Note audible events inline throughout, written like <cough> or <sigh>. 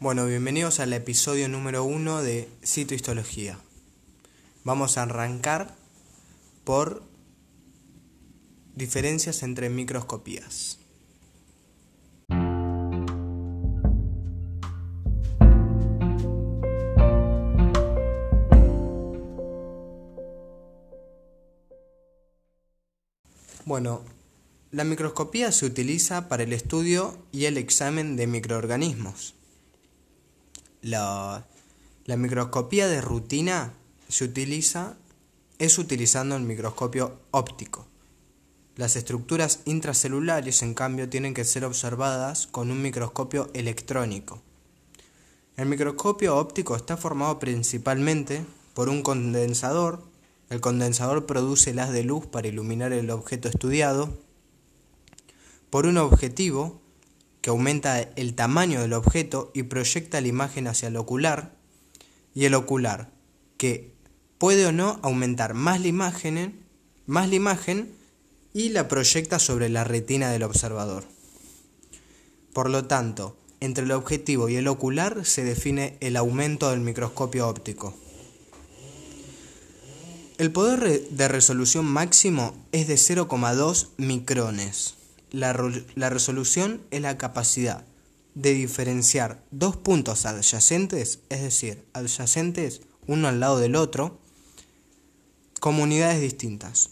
Bueno, bienvenidos al episodio número uno de Citohistología. Vamos a arrancar por diferencias entre microscopías. Bueno, la microscopía se utiliza para el estudio y el examen de microorganismos. La, microscopía de rutina se utiliza es utilizando el microscopio óptico. Las estructuras intracelulares, en cambio, tienen que ser observadas con un microscopio electrónico. El microscopio óptico está formado principalmente por un condensador. El condensador produce haz de luz para iluminar el objeto estudiado. Por un objetivo, que aumenta el tamaño del objeto y proyecta la imagen hacia el ocular, y el ocular, que puede o no aumentar más la imagen, más la imagen y la proyecta sobre la retina del observador. Por lo tanto, entre el objetivo y el ocular se define el aumento del microscopio óptico. El poder de resolución máximo es de 0,2 micrones. La, resolución es la capacidad de diferenciar dos puntos adyacentes, es decir, adyacentes uno al lado del otro, como unidades distintas.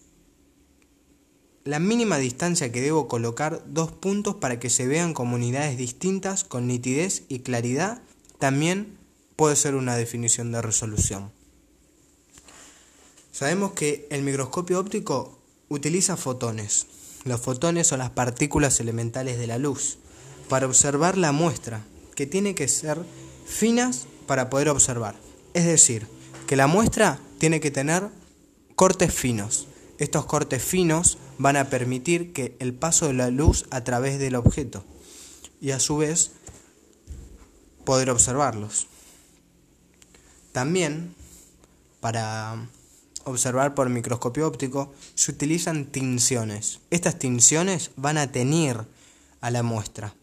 La mínima distancia que debo colocar dos puntos para que se vean como unidades distintas con nitidez y claridad también puede ser una definición de resolución. Sabemos que el microscopio óptico utiliza fotones, los fotones son las partículas elementales de la luz, para observar la muestra, que tiene que ser finas para poder observar. Es decir, que la muestra tiene que tener cortes finos. Estos cortes finos van a permitir que el paso de la luz a través del objeto y a su vez poder observarlos. También para observar por microscopio óptico, se utilizan tinciones. Estas tinciones van a teñir a la muestra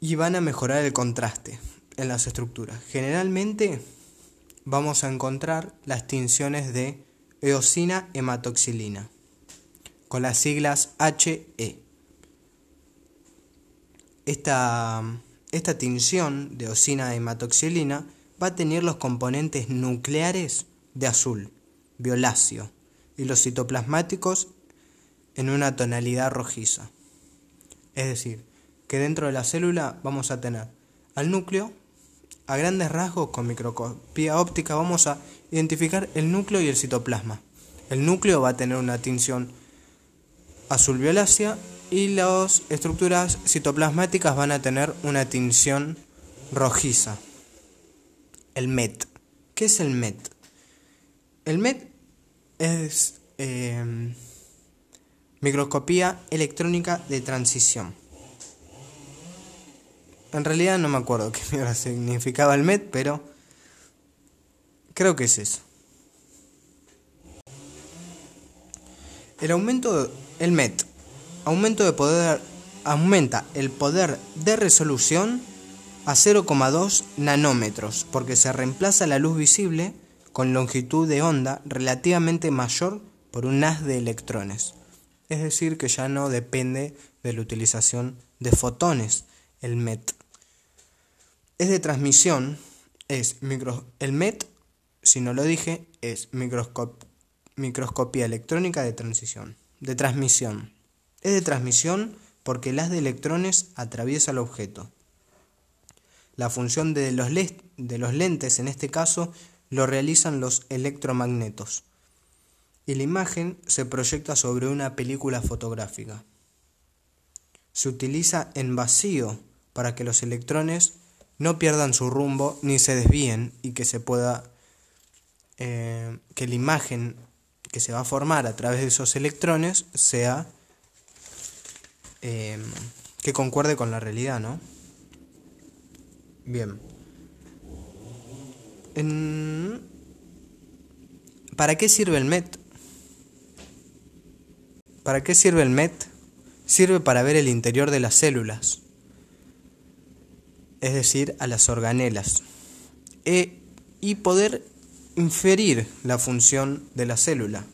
y van a mejorar el contraste en las estructuras. Generalmente vamos a encontrar las tinciones de eosina hematoxilina con las siglas HE. Esta, esta tinción de eosina hematoxilina va a tener los componentes nucleares de azul, violáceo, y los citoplasmáticos en una tonalidad rojiza. Es decir, que dentro de la célula vamos a tener al núcleo, a grandes rasgos con microscopía óptica vamos a identificar el núcleo y el citoplasma. El núcleo va a tener una tinción azul violácea y las estructuras citoplasmáticas van a tener una tinción rojiza. El MET. ¿Qué es el MET? El MET es em, microscopía electrónica de transición. En realidad no me acuerdo qué significaba el MET, pero creo que es eso. El aumento, el MET, aumento de poder, aumenta el poder de resolución a 0,2 nanómetros, porque se reemplaza la luz visible con longitud de onda relativamente mayor por un haz de electrones. Es decir, que ya no depende de la utilización de fotones el MET. Es de transmisión, es micro, el MET, si no lo dije, es microscopía electrónica de transición, de transmisión. Es de transmisión porque el haz de electrones atraviesa el objeto. La función de los, de los lentes en este caso lo realizan los electromagnetos y la imagen se proyecta sobre una película fotográfica. Se utiliza en vacío para que los electrones no pierdan su rumbo ni se desvíen y que se pueda eh, que la imagen que se va a formar a través de esos electrones sea eh, que concuerde con la realidad, ¿no? Bien. ¿Para qué sirve el MET? ¿Para qué sirve el MET? Sirve para ver el interior de las células. es decir, a las organelas, e, y poder inferir la función de la célula.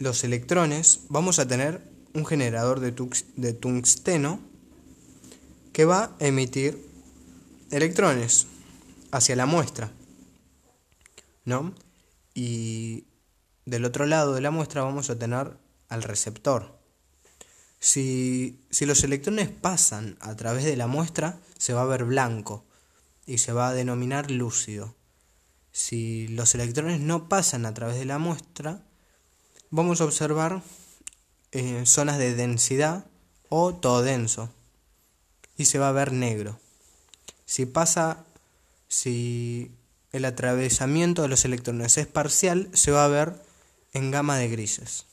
Los electrones, vamos a tener un generador de, de tungsteno que va a emitir electrones hacia la muestra. ¿No? Y del otro lado de la muestra vamos a tener al receptor. Si, si, los electrones pasan a través de la muestra, se va a ver blanco y se va a denominar lúcido. Si los electrones no pasan a través de la muestra, vamos a observar eh, zonas de densidad o todo denso y se va a ver negro. Si pasa, si el atravesamiento de los electrones es parcial, se va a ver en gama de grises.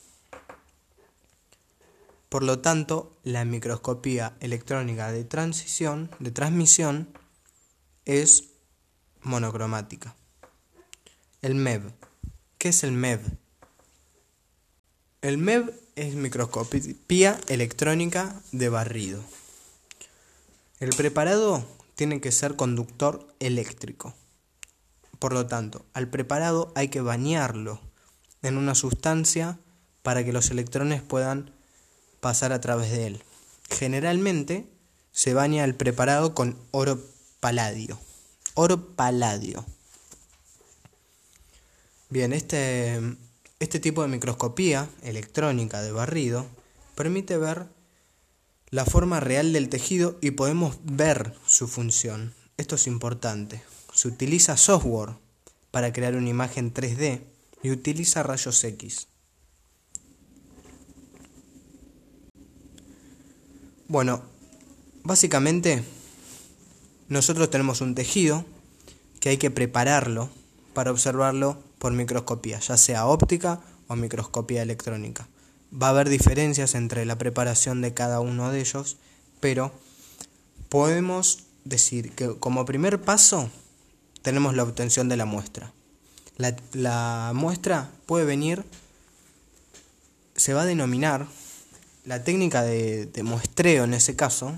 Por lo tanto, la microscopía electrónica de transición, de transmisión, es monocromática. El MEV. ¿Qué es el MEV? El MEV es microscopía electrónica de barrido. El preparado tiene que ser conductor eléctrico. Por lo tanto, al preparado hay que bañarlo en una sustancia para que los electrones puedan pasar a través de él. Generalmente se baña el preparado con oro paladio. Oro paladio. Bien, este, este tipo de microscopía electrónica de barrido permite ver la forma real del tejido y podemos ver su función. Esto es importante. Se utiliza software para crear una imagen 3D y utiliza rayos X. Bueno, básicamente nosotros tenemos un tejido que hay que prepararlo para observarlo por microscopía, ya sea óptica o microscopía electrónica. Va a haber diferencias entre la preparación de cada uno de ellos, pero podemos decir que como primer paso tenemos la obtención de la muestra. La, muestra puede venir, se va a denominar, la técnica de, de muestreo en ese caso,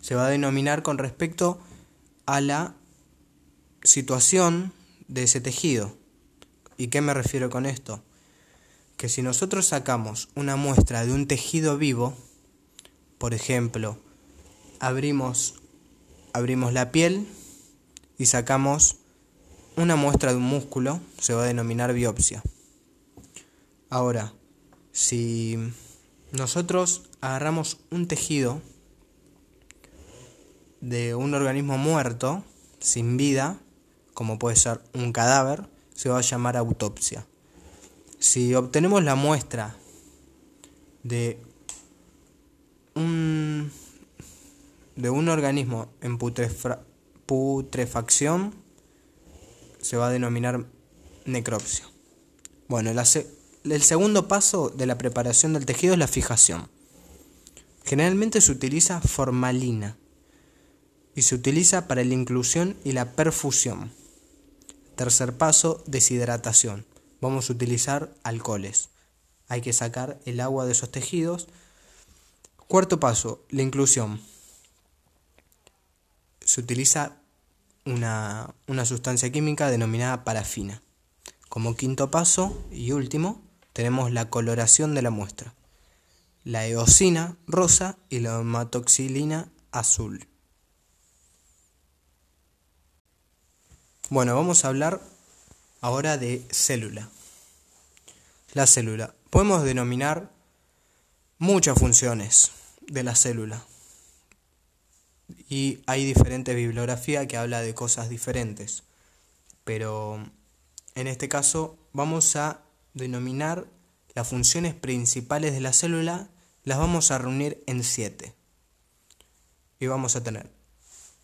se va a denominar con respecto a la situación de ese tejido. ¿Y qué me refiero con esto? Que si nosotros sacamos una muestra de un tejido vivo, por ejemplo, abrimos, abrimos la piel y sacamos una muestra de un músculo se va a denominar biopsia. Ahora, si nosotros agarramos un tejido de un organismo muerto, sin vida, como puede ser un cadáver, se va a llamar autopsia. Si obtenemos la muestra de un, de un organismo en putrefacción, se va a denominar necropsia. Bueno, el segundo paso de la preparación del tejido es la fijación. Generalmente se utiliza formalina y se utiliza para la inclusión y la perfusión. Tercer paso, deshidratación. Vamos a utilizar alcoholes. Hay que sacar el agua de esos tejidos. Cuarto paso, la inclusión. Se utiliza una, sustancia química denominada parafina. Como quinto paso y último, tenemos la coloración de la muestra. La eosina rosa y la hematoxilina azul. Bueno, vamos a hablar ahora de célula. La célula. Podemos denominar muchas funciones de la célula y hay diferente bibliografía que habla de cosas diferentes. Pero en este caso vamos a denominar las funciones principales de la célula, las vamos a reunir en siete. Y vamos a tener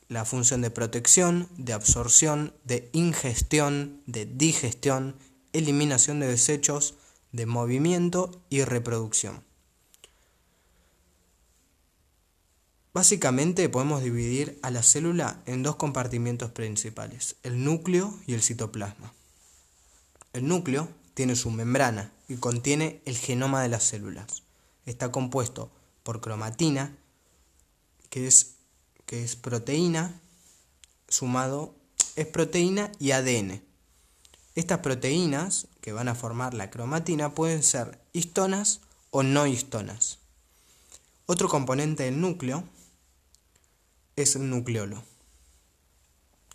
la función de protección, de absorción, de ingestión, de digestión, eliminación de desechos, de movimiento y reproducción. Básicamente podemos dividir a la célula en dos compartimientos principales, el núcleo y el citoplasma. El núcleo tiene su membrana y contiene el genoma de las células. Está compuesto por cromatina, que es, que es proteína sumado, es proteína y ADN. Estas proteínas que van a formar la cromatina pueden ser histonas o no histonas. Otro componente del núcleo es el nucleolo.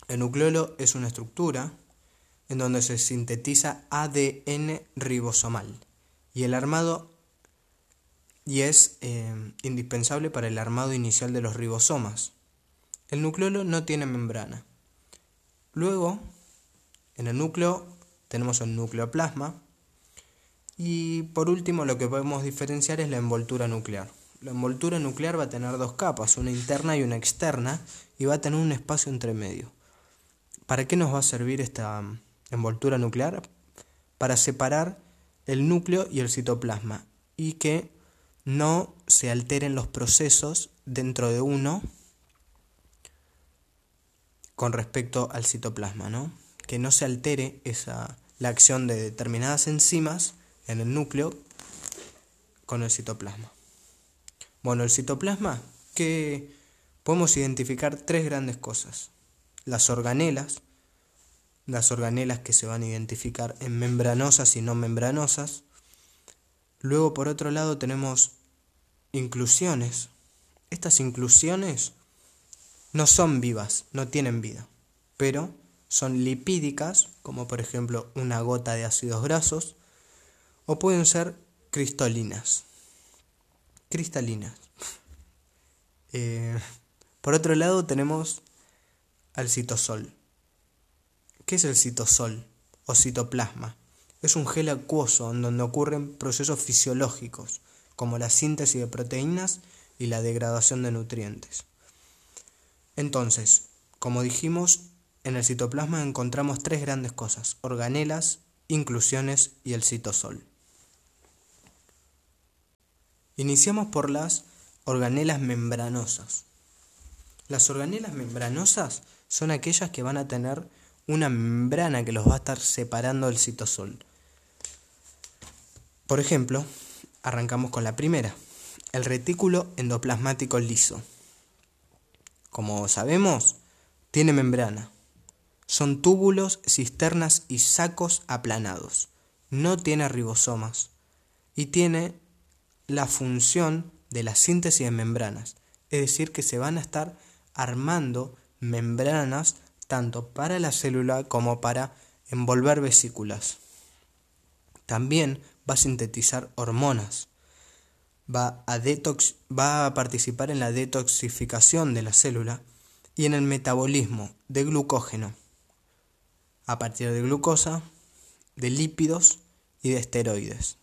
El nucleolo es una estructura en donde se sintetiza ADN ribosomal y el armado y es eh, indispensable para el armado inicial de los ribosomas. El nucleolo no tiene membrana. Luego, en el núcleo tenemos el nucleoplasma y por último lo que podemos diferenciar es la envoltura nuclear. La envoltura nuclear va a tener dos capas, una interna y una externa, y va a tener un espacio entre medio. ¿Para qué nos va a servir esta mm, envoltura nuclear? Para separar el núcleo y el citoplasma y que no se alteren los procesos dentro de uno con respecto al citoplasma, ¿no? Que no se altere esa, la acción de determinadas enzimas en el núcleo con el citoplasma. Bueno, el citoplasma, que podemos identificar tres grandes cosas. Las organelas, las organelas que se van a identificar en membranosas y no membranosas. Luego, por otro lado, tenemos inclusiones. Estas inclusiones no son vivas, no tienen vida, pero son lipídicas, como por ejemplo una gota de ácidos grasos, o pueden ser cristalinas cristalinas. <laughs> Eh, por otro lado tenemos al citosol. ¿Qué es el citosol o citoplasma? Es un gel acuoso en donde ocurren procesos fisiológicos como la síntesis de proteínas y la degradación de nutrientes. Entonces, como dijimos, en el citoplasma encontramos tres grandes cosas, organelas, inclusiones y el citosol. Iniciamos por las organelas membranosas. Las organelas membranosas son aquellas que van a tener una membrana que los va a estar separando del citosol. Por ejemplo, arrancamos con la primera, el retículo endoplasmático liso. Como sabemos, tiene membrana. Son túbulos, cisternas y sacos aplanados. No tiene ribosomas. Y tiene la función de la síntesis de membranas, es decir, que se van a estar armando membranas tanto para la célula como para envolver vesículas. También va a sintetizar hormonas, va a, va a participar en la detoxificación de la célula y en el metabolismo de glucógeno, a partir de glucosa, de lípidos y de esteroides.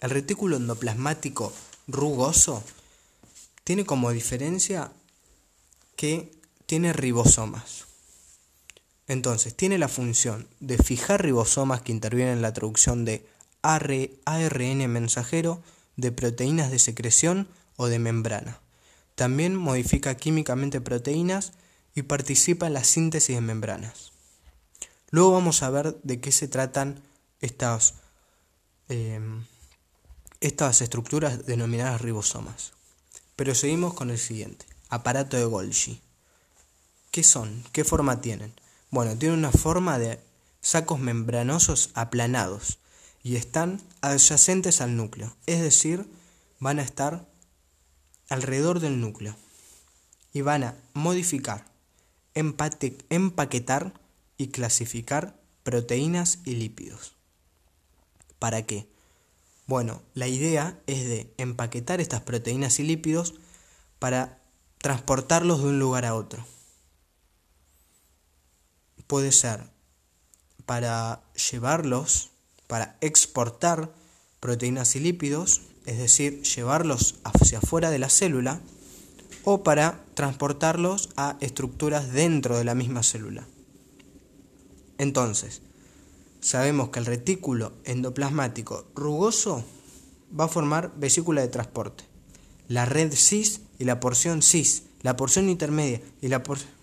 El retículo endoplasmático rugoso tiene como diferencia que tiene ribosomas. Entonces, tiene la función de fijar ribosomas que intervienen en la traducción de ARN mensajero de proteínas de secreción o de membrana. También modifica químicamente proteínas y participa en la síntesis de membranas. Luego vamos a ver de qué se tratan estas eh, estas estructuras denominadas ribosomas. Pero seguimos con el siguiente, aparato de Golgi. ¿Qué son? ¿Qué forma tienen? Bueno, tienen una forma de sacos membranosos aplanados y están adyacentes al núcleo, es decir, van a estar alrededor del núcleo y van a modificar, empaquetar y clasificar proteínas y lípidos. ¿Para qué? Bueno, la idea es de empaquetar estas proteínas y lípidos para transportarlos de un lugar a otro. Puede ser para llevarlos, para exportar proteínas y lípidos, es decir, llevarlos hacia afuera de la célula, o para transportarlos a estructuras dentro de la misma célula. Entonces, sabemos que el retículo endoplasmático rugoso va a formar vesícula de transporte. La red cis y la porción cis, la porción intermedia y la porción